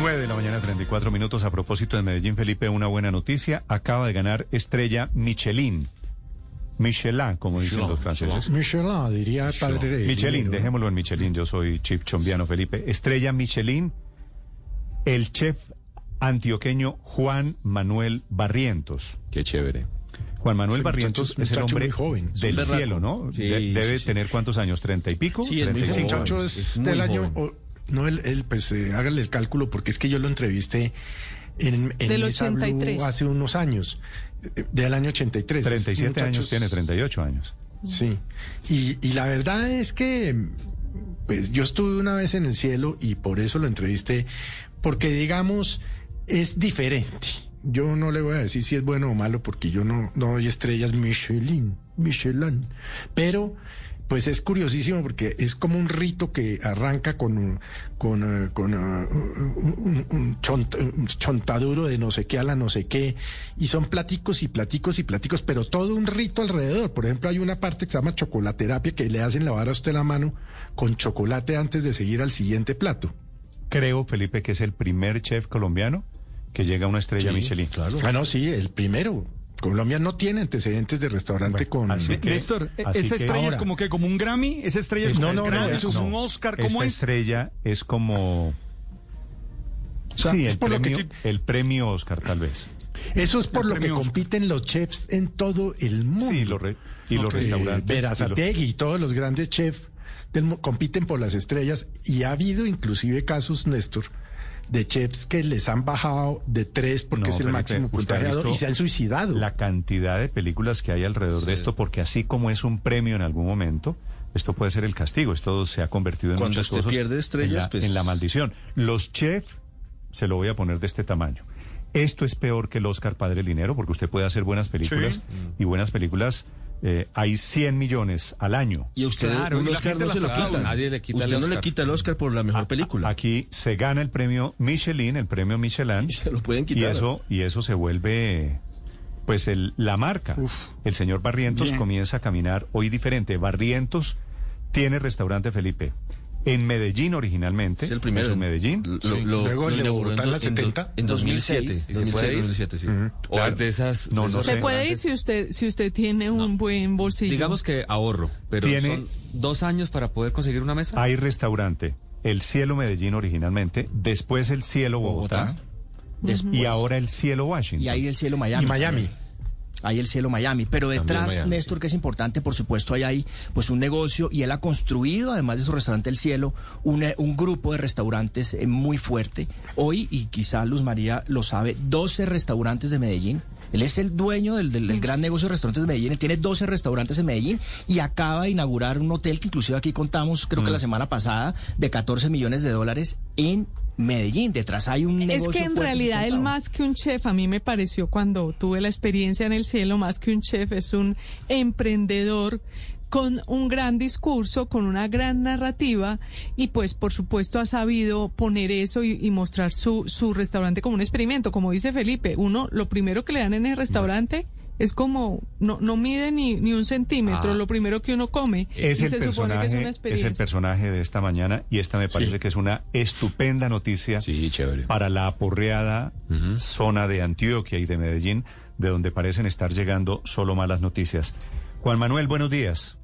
9 de la mañana, 34 minutos. A propósito de Medellín, Felipe, una buena noticia. Acaba de ganar estrella Michelin. Michelin, como dicen los franceses. Michelin, diría padre. Michelin, dejémoslo en Michelin. Yo soy chip chombiano, Felipe. Estrella Michelin, el chef antioqueño Juan Manuel Barrientos. Qué chévere. Juan Manuel Barrientos es el hombre joven. del cielo, ¿no? Sí, De- debe sí, sí. tener cuántos años, treinta y pico. Sí, muy 35. Ese joven. muchacho es, Es muy del año. joven. No, él, él, pues eh, hágale el cálculo porque es que yo lo entrevisté en, en Del Mesa Blue 83. hace unos años, eh, del año 83. 37 Ese años tiene, es- 38 años. Sí. Y, y la verdad es que, pues yo estuve una vez en el cielo y por eso lo entrevisté, porque digamos, es diferente. Yo no le voy a decir si es bueno o malo porque yo no, no doy estrellas Michelin, Michelin. Pero, pues es curiosísimo porque es como un rito que arranca con, un- con, eh, con eh, un, un chont- un chontaduro de no sé qué a la no sé qué. Y son platicos y platicos y platicos, pero todo un rito alrededor. Por ejemplo, hay una parte que se llama chocolaterapia que le hacen lavar a usted la mano con chocolate antes de seguir al siguiente plato. Creo, Felipe, que es el primer chef colombiano que llega a una estrella Michelin. Claro. Ah, no, sí, el primero. Colombia no tiene antecedentes de restaurante con... así que- Néstor, así ¿esa estrella es como que como un Grammy? ¿Esa estrella es como No, un no, no, Grammy? eso ¿Es no. un Oscar? ¿Cómo Esta es? estrella es como... O sea, sí, es el por lo que premio, ti- el premio Oscar, tal vez. Eso es por El lo que Oscar. compiten los chefs en todo el mundo. Sí, lo re- y los restaurantes. y Verazategui y todos los grandes chefs del compiten por las estrellas y ha habido inclusive casos, Néstor, de chefs que les han bajado de tres porque No, es el Felipe, máximo usted ha contagiado visto y se han suicidado. La cantidad de películas que hay alrededor de esto, porque así como es un premio en algún momento, esto puede ser el castigo. Esto se ha convertido en Cuando muchas usted cosas pierde estrellas, en la, pues- en la maldición. Los chefs, se lo voy a poner de este tamaño. Esto es peor que el Oscar Padre Linero, porque usted puede hacer buenas películas y buenas películas. Eh, hay 100 millones al año. Y usted Claro, un y la Oscar no se lo quita. nadie le quita usted el no le Oscar. quita el Oscar por la mejor película. Aquí se gana el premio Michelin, el premio Michelin. Y se lo pueden Y quitar. eso, y eso se vuelve, pues, el, la marca. Uf. El señor Barrientos Bien. comienza a caminar hoy diferente. Barrientos tiene restaurante Felipe. En Medellín originalmente. Es el primero. en Medellín. Lo- lo- Luego el de Bogotá en la do- 70. En 2007. 2006, ¿y se 2007, puede ir? 2007, sí. O es de esas. No, de no sé. Se puede ir si usted, si usted tiene un buen bolsillo. Digamos que ahorro, pero Tiene- son dos años para poder conseguir una mesa. Hay restaurante. El Cielo Medellín originalmente. Después el Cielo Bogotá. Después. Y ahora el Cielo Washington. Y ahí el cielo Miami. Y Miami. Ahí el cielo Miami. Pero detrás, Miami, Néstor, sí. que es importante, por supuesto, ahí hay pues un negocio y él ha construido, además de su restaurante El Cielo, una- un grupo de restaurantes eh, muy fuerte. Hoy, y quizá Luz María lo sabe, 12 restaurantes de Medellín. Él es el dueño del, del- del gran negocio de restaurantes de Medellín. Él tiene 12 restaurantes en Medellín y acaba de inaugurar un hotel que inclusive aquí contamos, creo que la semana pasada, de 14 millones de dólares en Medellín. Detrás hay un negocio Es que en realidad sustentado. más que un chef, a mí me pareció cuando tuve la experiencia en el cielo, más que un chef, es un emprendedor con un gran discurso, con una gran narrativa y pues por supuesto ha sabido poner eso y, y mostrar su, su restaurante como un experimento. Como dice Felipe, uno lo primero que le dan en el restaurante es como, no, no mide ni, ni un centímetro, Ah. lo primero que uno come Es y el, se supone que es personaje, una es el personaje de esta mañana y esta me parece que es una estupenda noticia Sí, chévere. para la aporreada zona de Antioquia y de Medellín, de donde parecen estar llegando solo malas noticias. Juan Manuel, buenos días.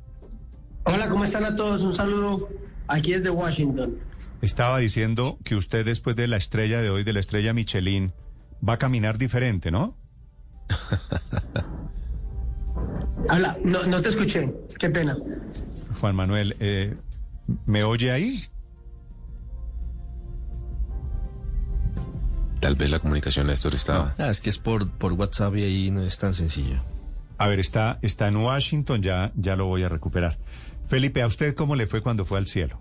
Hola, ¿cómo están a todos? Un saludo aquí desde Washington. Estaba diciendo que usted después de la estrella de hoy, de la estrella Michelin, va a caminar diferente, ¿no? Habla, no, no te escuché, qué pena. Juan Manuel, eh, ¿me oye ahí? Tal vez la comunicación, Néstor, estaba. Ah, es que es por, por WhatsApp y ahí no es tan sencillo. A ver, está, está en Washington, ya, ya lo voy a recuperar. Felipe, ¿a usted cómo le fue cuando fue al cielo?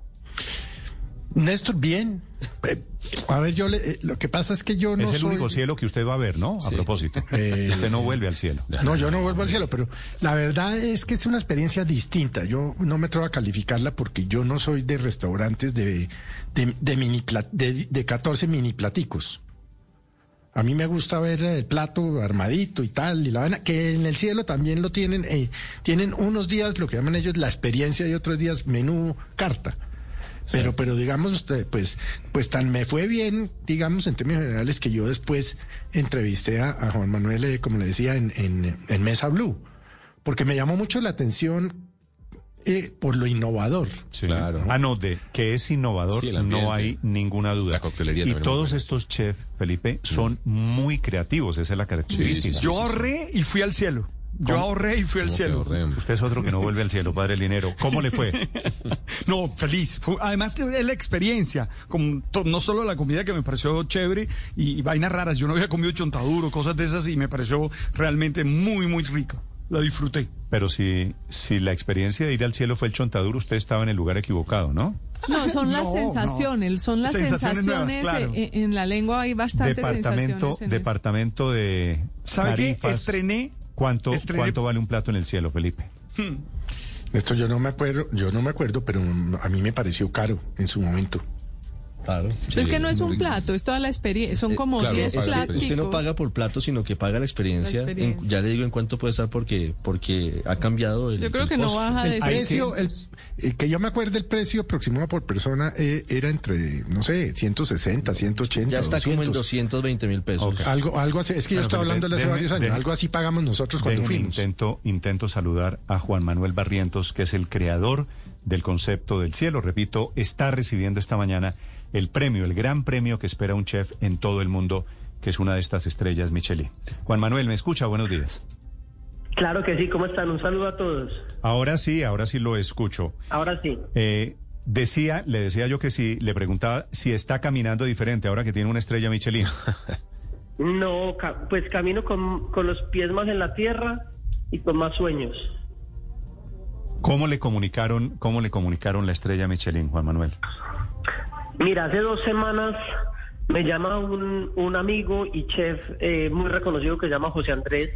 Néstor, bien. Eh, a ver, yo le, eh, lo que pasa es que yo no es el soy- único cielo que usted va a ver, ¿no? A propósito. Eh, usted no vuelve al cielo. No, yo no vuelvo al cielo, pero la verdad es que es una experiencia distinta. Yo no me atrevo a calificarla porque yo no soy de restaurantes de, de, de mini pla- de, de 14 mini platicos. A mí me gusta ver el plato armadito y tal, y la vaina, que en el cielo también lo tienen, eh, tienen unos días, lo que llaman ellos la experiencia, y otros días menú carta. Pero, pero digamos, usted, pues, pues tan me fue bien, digamos, en términos generales, que yo después entrevisté a, a Juan Manuel, eh, como le decía, en, en, en Mesa Blue, porque me llamó mucho la atención eh, por lo innovador. Claro. Ah, no, de que es innovador, Sí, el ambiente. no hay ninguna duda. La coctelería y todos estos chefs, Felipe, son muy creativos, esa es la característica. Yo ahorré y fui al cielo. Yo ahorré y fui al ¿Cómo que cielo. Usted es otro que no vuelve al cielo, padre Linero. ¿Cómo le fue? No, feliz. Fue- además que es la experiencia, como to- no solo la comida que me pareció chévere y, y vainas raras. Yo no había comido chontaduro, cosas de esas y me pareció realmente muy, muy rico. La disfruté. Pero si, si la experiencia de ir al cielo fue el chontaduro, usted estaba en el lugar equivocado, ¿no? No, son las No, sensaciones, son las Sensaciones sensaciones. nuevas, claro. eh, en la lengua hay bastantes Departamento, sensaciones. en departamento de ¿Sabe qué? Estrené. ¿Cuánto, ¿Cuánto vale un plato en el cielo, Felipe? Esto yo no me acuerdo, yo no me acuerdo, pero a mí me pareció caro en su momento. Claro. eso. Es que no es un plato, es toda la experiencia. Son como claro, 10 es pláticos. Usted no paga por plato, sino que paga la experiencia. La experiencia. En- ya le digo en cuánto puede estar porque, porque ha cambiado el. Yo creo el que no baja de El precio, el, eh, que yo me acuerdo el precio aproximado por persona eh, era entre, no sé, 160, 180. Ya está como en 200. 220 mil pesos. Algo, algo así, es que yo Bueno, estaba pero hablando de hace varios años, déjeme- algo así pagamos nosotros cuando fuimos. intento, intento saludar a Juan Manuel Barrientos, que es el creador del concepto del cielo. Repito, está recibiendo esta mañana el premio, el gran premio que espera un chef en todo el mundo, que es una de estas estrellas Michelin. Juan Manuel, ¿me escucha? Buenos días. Claro que sí, ¿cómo están? Un saludo a todos. Ahora sí, ahora sí lo escucho. Ahora sí. Eh, decía, le decía yo que sí, le preguntaba si está caminando diferente ahora que tiene una estrella Michelin. No, pues camino con, con los pies más en la tierra y con más sueños. ¿Cómo le comunicaron, cómo le comunicaron la estrella Michelin, Juan Manuel? Mira, hace dos semanas me llama un, un amigo y chef eh, muy reconocido que se llama José Andrés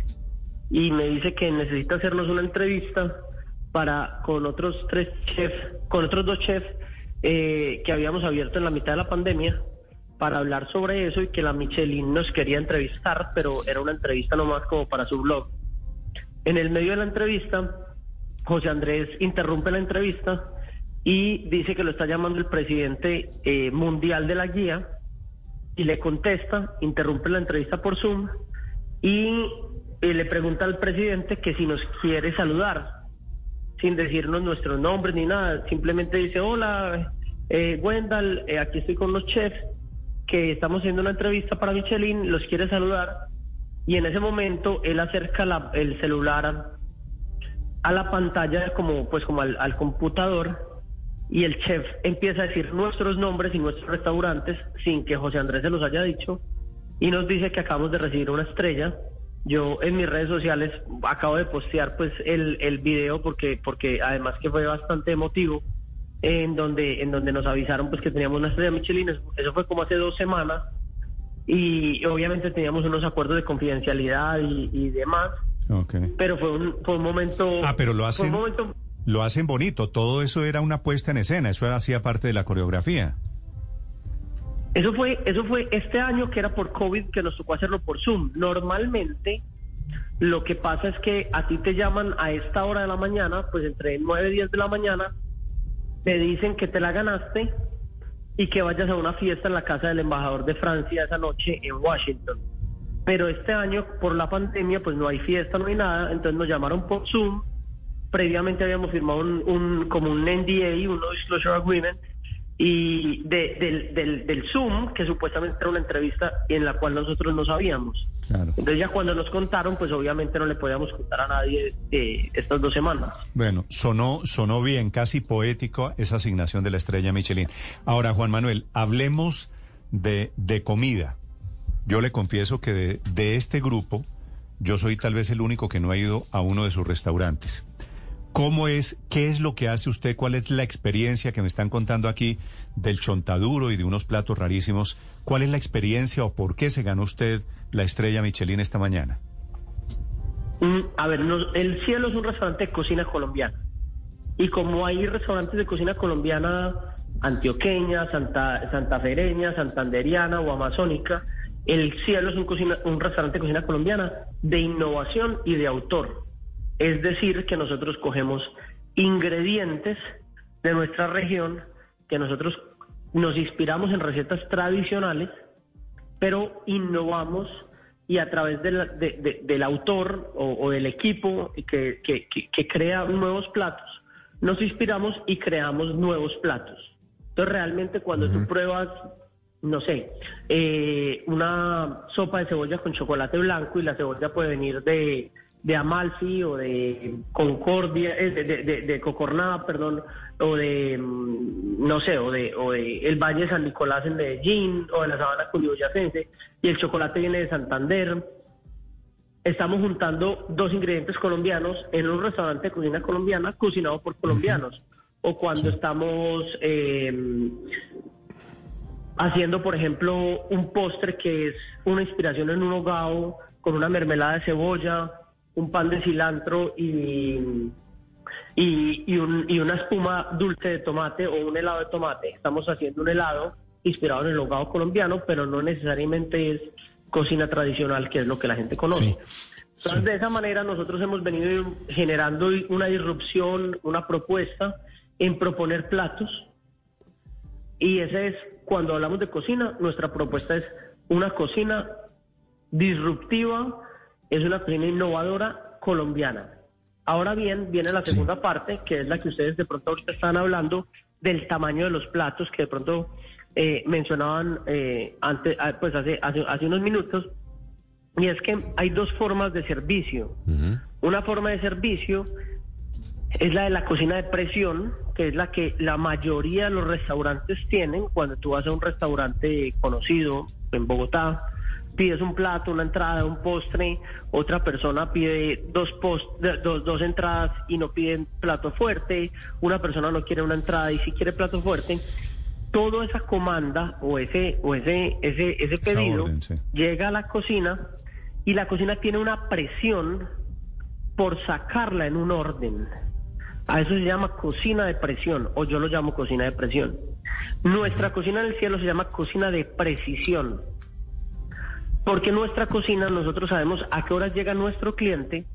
y me dice que necesita hacernos una entrevista para con otros tres chefs, con otros dos chefs eh, que habíamos abierto en la mitad de la pandemia para hablar sobre eso y que la Michelin nos quería entrevistar, pero era una entrevista nomás como para su blog. En el medio de la entrevista, José Andrés interrumpe la entrevista y dice que lo está llamando el presidente eh, mundial de la guía y le contesta, interrumpe la entrevista por Zoom y eh, le pregunta al presidente que si nos quiere saludar, sin decirnos nuestros nombres ni nada, simplemente dice, hola, eh, Wendell, eh, aquí estoy con los chefs, que estamos haciendo una entrevista para Michelin, los quiere saludar y en ese momento él acerca la- el celular a, la pantalla como pues como al computador y el chef empieza a decir nuestros nombres y nuestros restaurantes sin que José Andrés se los haya dicho y nos dice que acabamos de recibir una estrella. Yo en mis redes sociales acabo de postear pues el, el video porque porque además que fue bastante emotivo en donde en donde nos avisaron pues que teníamos una estrella Michelin. Eso fue como hace dos semanas y obviamente teníamos unos acuerdos de confidencialidad y, y demás. Ok. Pero fue un, fue un momento. Ah, pero lo fue hacen, un momento. Lo hacen bonito. Todo eso era una puesta en escena. Eso hacía parte de la coreografía. Eso fue, eso fue este año que era por COVID que nos tocó hacerlo por Zoom. Normalmente lo que pasa es que a ti te llaman a esta hora de la mañana, pues entre 9 y 10 de la mañana, te dicen que te la ganaste y que vayas a una fiesta en la casa del embajador de Francia esa noche en Washington. Pero este año, por la pandemia, pues no hay fiesta, no hay nada, entonces nos llamaron por Zoom. Previamente habíamos firmado un, un- como un NDA, un No Disclosure Agreement, y de- del, del, del Zoom, que supuestamente era una entrevista en la cual nosotros no sabíamos. Claro. Entonces ya cuando nos contaron, pues obviamente no le podíamos contar a nadie eh, estas dos semanas. Bueno, sonó, sonó bien, casi poético esa asignación de la estrella Michelin. Ahora, Juan Manuel, hablemos de, de comida. Yo le confieso que de, de este grupo, yo soy tal vez el único que no ha ido a uno de sus restaurantes. ¿Cómo es, qué es lo que hace usted? ¿Cuál es la experiencia que me están contando aquí del chontaduro y de unos platos rarísimos? ¿Cuál es la experiencia o por qué se ganó usted la estrella Michelin esta mañana? Mm, A ver, nos- el cielo es un restaurante de cocina colombiana. Y como hay restaurantes de cocina colombiana antioqueña, santa, santafereña, santanderiana o amazónica, el cielo es un, cocina- un restaurante de cocina colombiana de innovación y de autor. Es decir, que nosotros cogemos ingredientes de nuestra región, que nosotros nos inspiramos en recetas tradicionales, pero innovamos y a través de la- de- de- del autor o, o del equipo que, que- que- que crea nuevos platos, nos inspiramos y creamos nuevos platos. Entonces realmente cuando tú pruebas, no sé, eh, una sopa de cebolla con chocolate blanco y la cebolla puede venir de, de Amalfi o de Concordia, eh, de, de- Cocorná, perdón, o de, mm, no sé, o de, o de el Valle de San Nicolás en Medellín, o de la Sabana Cundiboyacense, y el chocolate viene de Santander. Estamos juntando dos ingredientes colombianos en un restaurante de cocina colombiana cocinado por colombianos. O cuando estamos eh, haciendo, por ejemplo, un postre que es una inspiración en un hogao con una mermelada de cebolla, un pan de cilantro y, y, y un- y una espuma dulce de tomate o un helado de tomate. Estamos haciendo un helado inspirado en el hogao colombiano, pero no necesariamente es cocina tradicional, que es lo que la gente conoce. Entonces, de esa manera nosotros hemos venido generando una disrupción, una propuesta en proponer platos y ese es, cuando hablamos de cocina, nuestra propuesta es una cocina disruptiva, es una cocina innovadora colombiana. Ahora bien, viene la segunda parte, que es la que ustedes de pronto ahorita están hablando, del tamaño de los platos, que de pronto eh, mencionaban eh, antes, ah, pues hace, hace, hace unos minutos, y es que hay dos formas de servicio. Una forma de servicio es la de la cocina de presión, que es la que la mayoría de los restaurantes tienen. Cuando tú vas a un restaurante conocido en Bogotá, pides un plato, una entrada, un postre, otra persona pide dos, post, dos, dos entradas y no pide plato fuerte, una persona no quiere una entrada y sí quiere plato fuerte. Toda esa comanda o ese, o ese, ese, ese pedido orden, sí. llega a la cocina y la cocina tiene una presión por sacarla en un orden. A eso se llama cocina de presión, o yo lo llamo cocina de presión. Nuestra cocina en el cielo se llama cocina de precisión. Porque nuestra cocina nosotros sabemos a qué horas llega nuestro cliente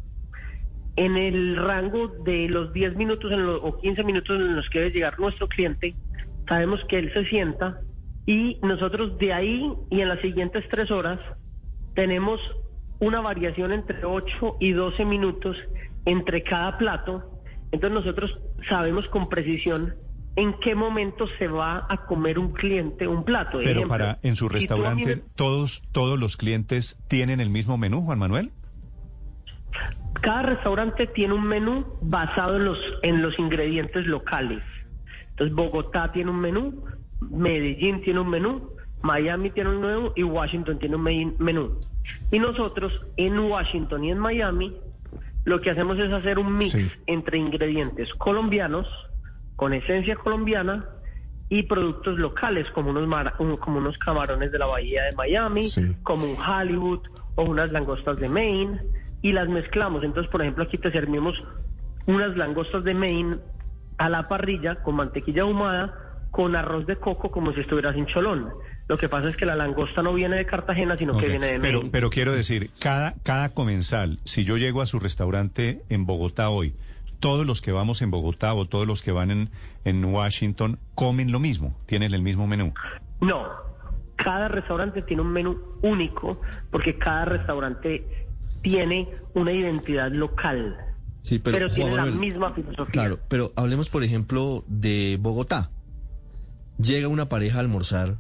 en el rango de los 10 minutos o 15 minutos en los que debe llegar nuestro cliente, sabemos que él se sienta y nosotros de ahí y en las siguientes tres horas tenemos una variación entre 8 y 12 minutos entre cada plato. Entonces nosotros sabemos con precisión en qué momento se va a comer un cliente un plato. Pero Ejemplo, para en su restaurante me- todos todos los clientes tienen el mismo menú, Juan Manuel. Cada restaurante tiene un menú basado en los, en los ingredientes locales. Entonces, Bogotá tiene un menú, Medellín tiene un menú, Miami tiene un menú y Washington tiene un menú. Y nosotros en Washington y en Miami lo que hacemos es hacer un mix Sí. entre ingredientes colombianos, con esencia colombiana, y productos locales como unos, como unos camarones de la bahía de Miami, Sí. como un Hollywood o unas langostas de Maine y las mezclamos. Entonces, por ejemplo, aquí te servimos unas langostas de Maine a la parrilla con mantequilla ahumada con arroz de coco como si estuvieras en Cholón. Lo que pasa es que la langosta no viene de Cartagena, sino que viene de Pero, Maine. pero quiero decir, cada, cada comensal, si yo llego a su restaurante en Bogotá hoy, todos los que vamos en Bogotá o todos los que van en, en Washington comen lo mismo, tienen el mismo menú. No, cada restaurante tiene un menú único porque cada restaurante tiene una identidad local, Sí, pero, pero, Juan tiene la misma filosofía. Claro, pero hablemos, por ejemplo, de Bogotá. Llega una pareja a almorzar,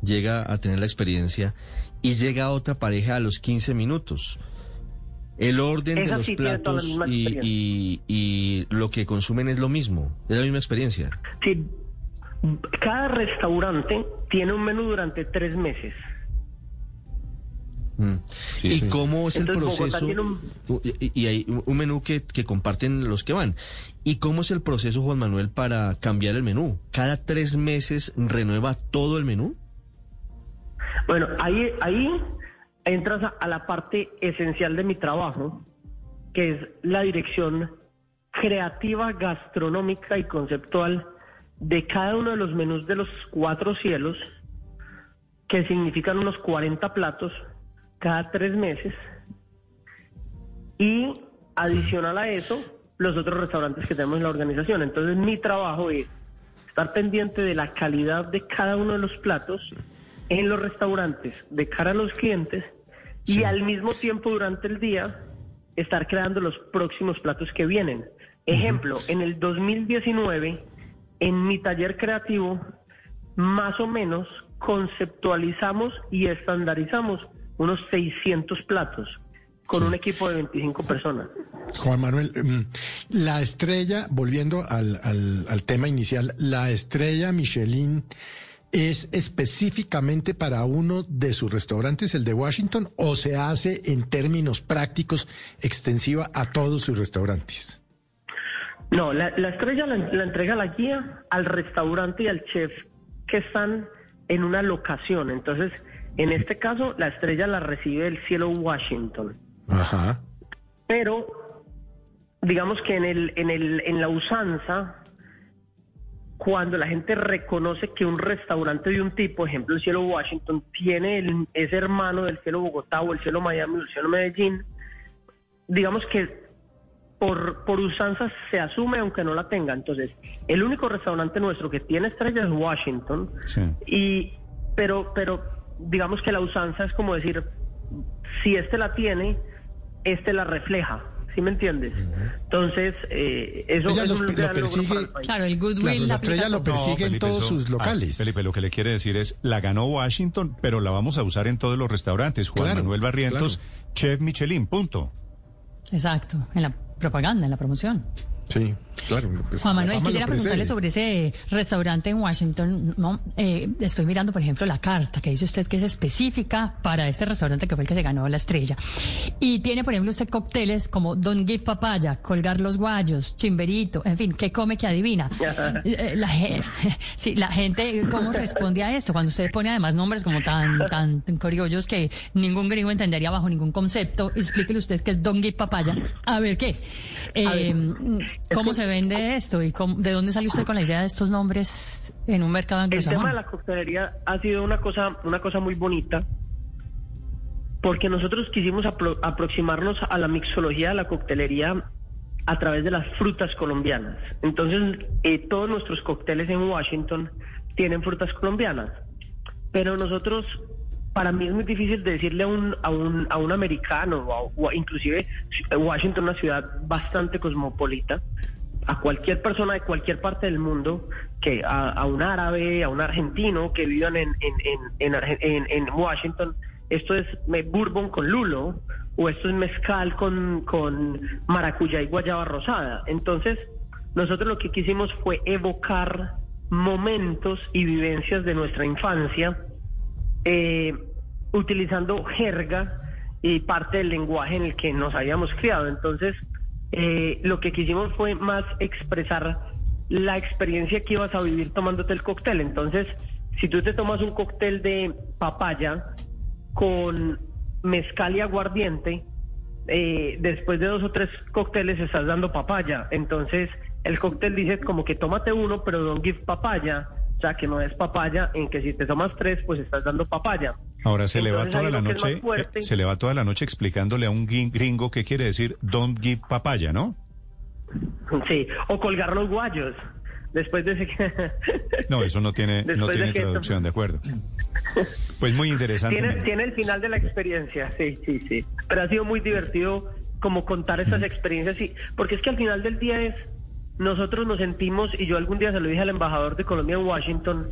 llega a tener la experiencia y llega otra pareja a los 15 minutos. El orden de los sí platos y, experiencia. y- y lo que consumen es lo mismo, es la misma experiencia. Sí, cada restaurante tiene un menú durante tres meses. Mm. Sí, ¿Y sí. cómo es el Entonces, proceso? un- Y, y hay un un menú que, que comparten los que van. ¿Y cómo es el proceso, Juan Manuel, para cambiar el menú? ¿Cada tres meses renueva todo el menú? Bueno, ahí, ahí entras a, a la parte esencial de mi trabajo, que es la dirección creativa, gastronómica y conceptual de cada uno de los menús de los cuatro cielos, que significan unos 40 platos cada tres meses. Y adicional a eso, los otros restaurantes que tenemos en la organización. Entonces mi trabajo es estar pendiente de la calidad de cada uno de los platos en los restaurantes de cara a los clientes y al mismo tiempo durante el día estar creando los próximos platos que vienen. Ejemplo, en el 2019, en mi taller creativo, más o menos conceptualizamos y estandarizamos unos 600 platos con un equipo de 25 personas. Juan Manuel, mm, la estrella, volviendo al, al- al tema inicial, la estrella Michelin es específicamente para uno de sus restaurantes, el de Washington, o se hace en términos prácticos extensiva a todos sus restaurantes. No, la, la estrella la, la entrega la guía al restaurante y al chef que están en una locación. Entonces, en este caso, la estrella la recibe el cielo Washington. Ajá. Pero, digamos que en, el, en, el, en la usanza, cuando la gente reconoce que un restaurante de un tipo, ejemplo el cielo Washington, tiene el, es hermano del cielo Bogotá o el cielo Miami o el cielo Medellín, digamos que por, por usanza se asume aunque no la tenga. Entonces, el único restaurante nuestro que tiene estrella es Washington. Sí. Y, pero, pero digamos que la usanza es como decir, si este la tiene, este la refleja. ¿Sí me entiendes? Entonces, eh, eso Ella es los un lo persigue- para el país. Claro, el goodwill. Claro, la estrella lo persigue en todos eso- sus ah, locales. Felipe, lo que le quiere decir es, la ganó Washington, pero la vamos a usar en todos los restaurantes. Juan Claro, Manuel Barrientos, claro. chef Michelin, punto. Exacto, en la propaganda, en la promoción. Sí, claro. pues, Juan Manuel, quisiera preguntarle sobre ese restaurante en Washington. No, Eh, estoy mirando, por ejemplo, la carta que dice usted que es específica para este restaurante que fue el que se ganó la estrella. Y tiene, por ejemplo, usted cócteles como Don Give Papaya, Colgar los Guayos, Chimberito, en fin, ¿qué come que adivina? Eh, la, sí, la gente, ¿cómo responde a esto? Cuando usted pone además nombres como tan, tan criollos que ningún gringo entendería bajo ningún concepto, explíquele usted qué es Don Give Papaya. A ver, ¿qué? Eh, ¿Cómo se vende esto y cómo- de dónde sale usted con la idea de estos nombres en un mercado El tema anglosajón? de la coctelería ha sido una cosa, una cosa muy bonita, porque nosotros quisimos apro- aproximarnos a la mixología de la coctelería a través de las frutas colombianas. Entonces, eh, todos nuestros cócteles en Washington tienen frutas colombianas, pero nosotros, para mí es muy difícil decirle a un, a un, a un americano, o, a- o a- inclusive Washington, una ciudad bastante cosmopolita, a cualquier persona de cualquier parte del mundo, que a, un árabe, a un argentino que vivan en, en, en, en, Washington, esto es bourbon con lulo o esto es mezcal con, con maracuyá y guayaba rosada. Entonces, nosotros lo que quisimos fue evocar momentos y vivencias de nuestra infancia, eh, utilizando jerga y parte del lenguaje en el que nos habíamos criado. Entonces, eh, lo que quisimos fue más expresar la experiencia que ibas a vivir tomándote el cóctel. Entonces, si tú te tomas un cóctel de papaya con mezcal y aguardiente, eh, después de dos o tres cócteles estás dando papaya. Entonces, el cóctel dice como que tómate uno, pero don't give papaya. O sea, que no es papaya, en que si te tomas tres, pues estás dando papaya. Ahora se le va toda la que noche, eh, se le va toda la noche explicándole a un gringo qué quiere decir don't give papaya, ¿no? Sí, o colgar los guayos. Después de ese... No, eso no tiene, no de tiene que esto- traducción, de acuerdo. Pues muy interesante. Tiene, tiene el final de la experiencia, sí, sí, sí. Pero ha sido muy divertido como contar estas experiencias, y, porque es que al final del día es, nosotros nos sentimos, y yo algún día se lo dije al embajador de Colombia en Washington,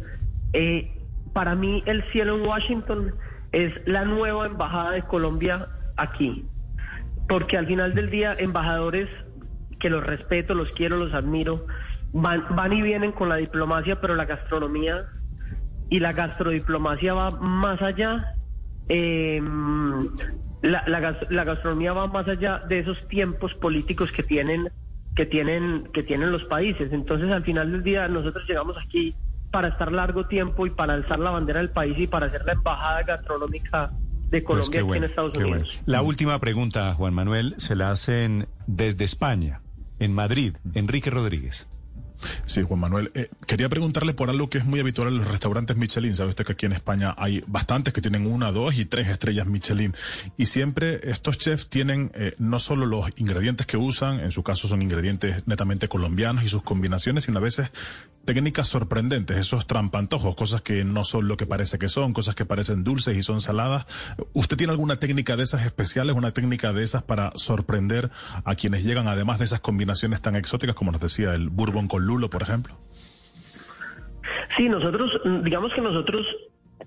eh, para mí el cielo en Washington es la nueva embajada de Colombia aquí. Porque al final del día, embajadores que los respeto, los quiero, los admiro, van, van y vienen con la diplomacia, pero la gastronomía y la gastrodiplomacia va más allá eh, la, la la gastronomía va más allá de esos tiempos políticos que tienen, que tienen, que tienen los países. Entonces, al final del día, nosotros llegamos aquí para estar largo tiempo y para alzar la bandera del país y para ser la embajada gastronómica de Pues Colombia aquí en Estados Unidos. bueno. La última pregunta, Juan Manuel, se la hacen desde España, en Madrid, Enrique Rodríguez. Sí, Juan Manuel. Eh, quería preguntarle por algo que es muy habitual en los restaurantes Michelin. Sabe usted que aquí en España hay bastantes que tienen una, dos y tres estrellas Michelin. Y siempre estos chefs tienen eh, no solo los ingredientes que usan, en su caso son ingredientes netamente colombianos y sus combinaciones, sino a veces técnicas sorprendentes, esos trampantojos, cosas que no son lo que parece que son, cosas que parecen dulces y son saladas. ¿Usted tiene alguna técnica de esas especiales, una técnica de esas para sorprender a quienes llegan, además de esas combinaciones tan exóticas como nos decía el bourbon con lulo, por ejemplo? Sí, nosotros, digamos que nosotros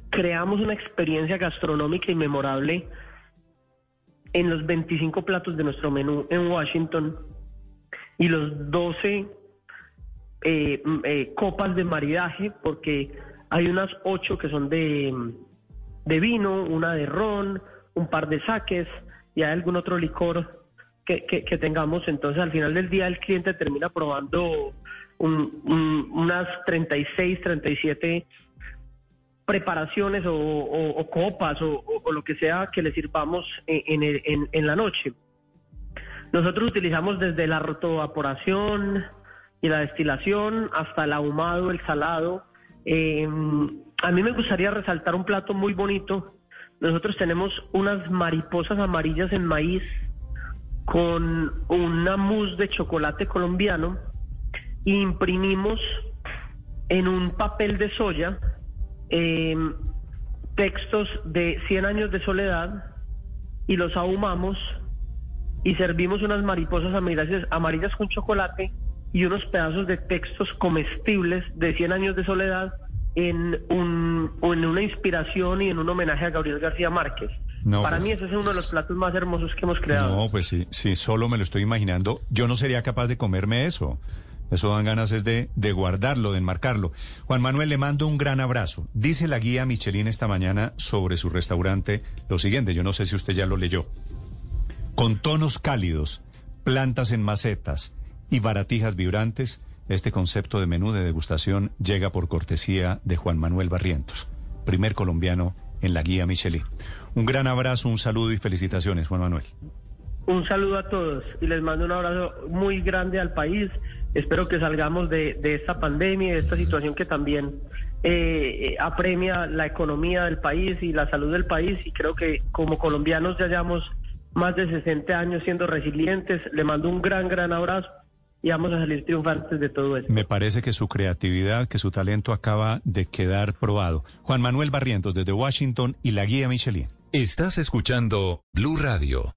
creamos una experiencia gastronómica inmemorable en los 25 platos de nuestro menú en Washington y los 12 eh, eh, copas de maridaje, porque hay unas 8 que son de, de vino, una de ron, un par de saques y hay algún otro licor que tengamos. Entonces, al final del día, el cliente termina probando un- un- unas 36, 37 preparaciones o, o- o copas o, lo que sea que le sirvamos en, la noche. Nosotros utilizamos desde la rotovaporación y la destilación hasta el ahumado, el salado. Eh, a mí me gustaría resaltar un plato muy bonito. Nosotros tenemos unas mariposas amarillas en maíz con una mousse de chocolate colombiano imprimimos en un papel de soya eh, textos de 100 años de soledad y los ahumamos y servimos unas mariposas amarillas, amarillas con chocolate y unos pedazos de textos comestibles de 100 años de soledad en, un, en una inspiración y en un homenaje a Gabriel García Márquez. No, Para pues- mí ese es uno de los platos más hermosos que hemos creado. No, pues sí, sí, solo me lo estoy imaginando. Yo no sería capaz de comerme eso. Eso dan ganas es de, de guardarlo, de enmarcarlo. Juan Manuel, le mando un gran abrazo. Dice la guía Michelin esta mañana sobre su restaurante lo siguiente, yo no sé si usted ya lo leyó. Con tonos cálidos, plantas en macetas y baratijas vibrantes, este concepto de menú de degustación llega por cortesía de Juan Manuel Barrientos, primer colombiano en la guía Michelin. Un gran abrazo, un saludo y felicitaciones, Juan Manuel. Un saludo a todos y les mando un abrazo muy grande al país. Espero que salgamos de, de esta pandemia y de esta situación que también eh, eh, apremia la economía del país y la salud del país. Y creo que como colombianos ya llevamos más de 60 años siendo resilientes. Le mando un gran, gran abrazo y vamos a salir triunfantes de todo esto. Me parece que su creatividad, que su talento acaba de quedar probado. Juan Manuel Barrientos desde Washington y la guía Michelin. Estás escuchando Blue Radio.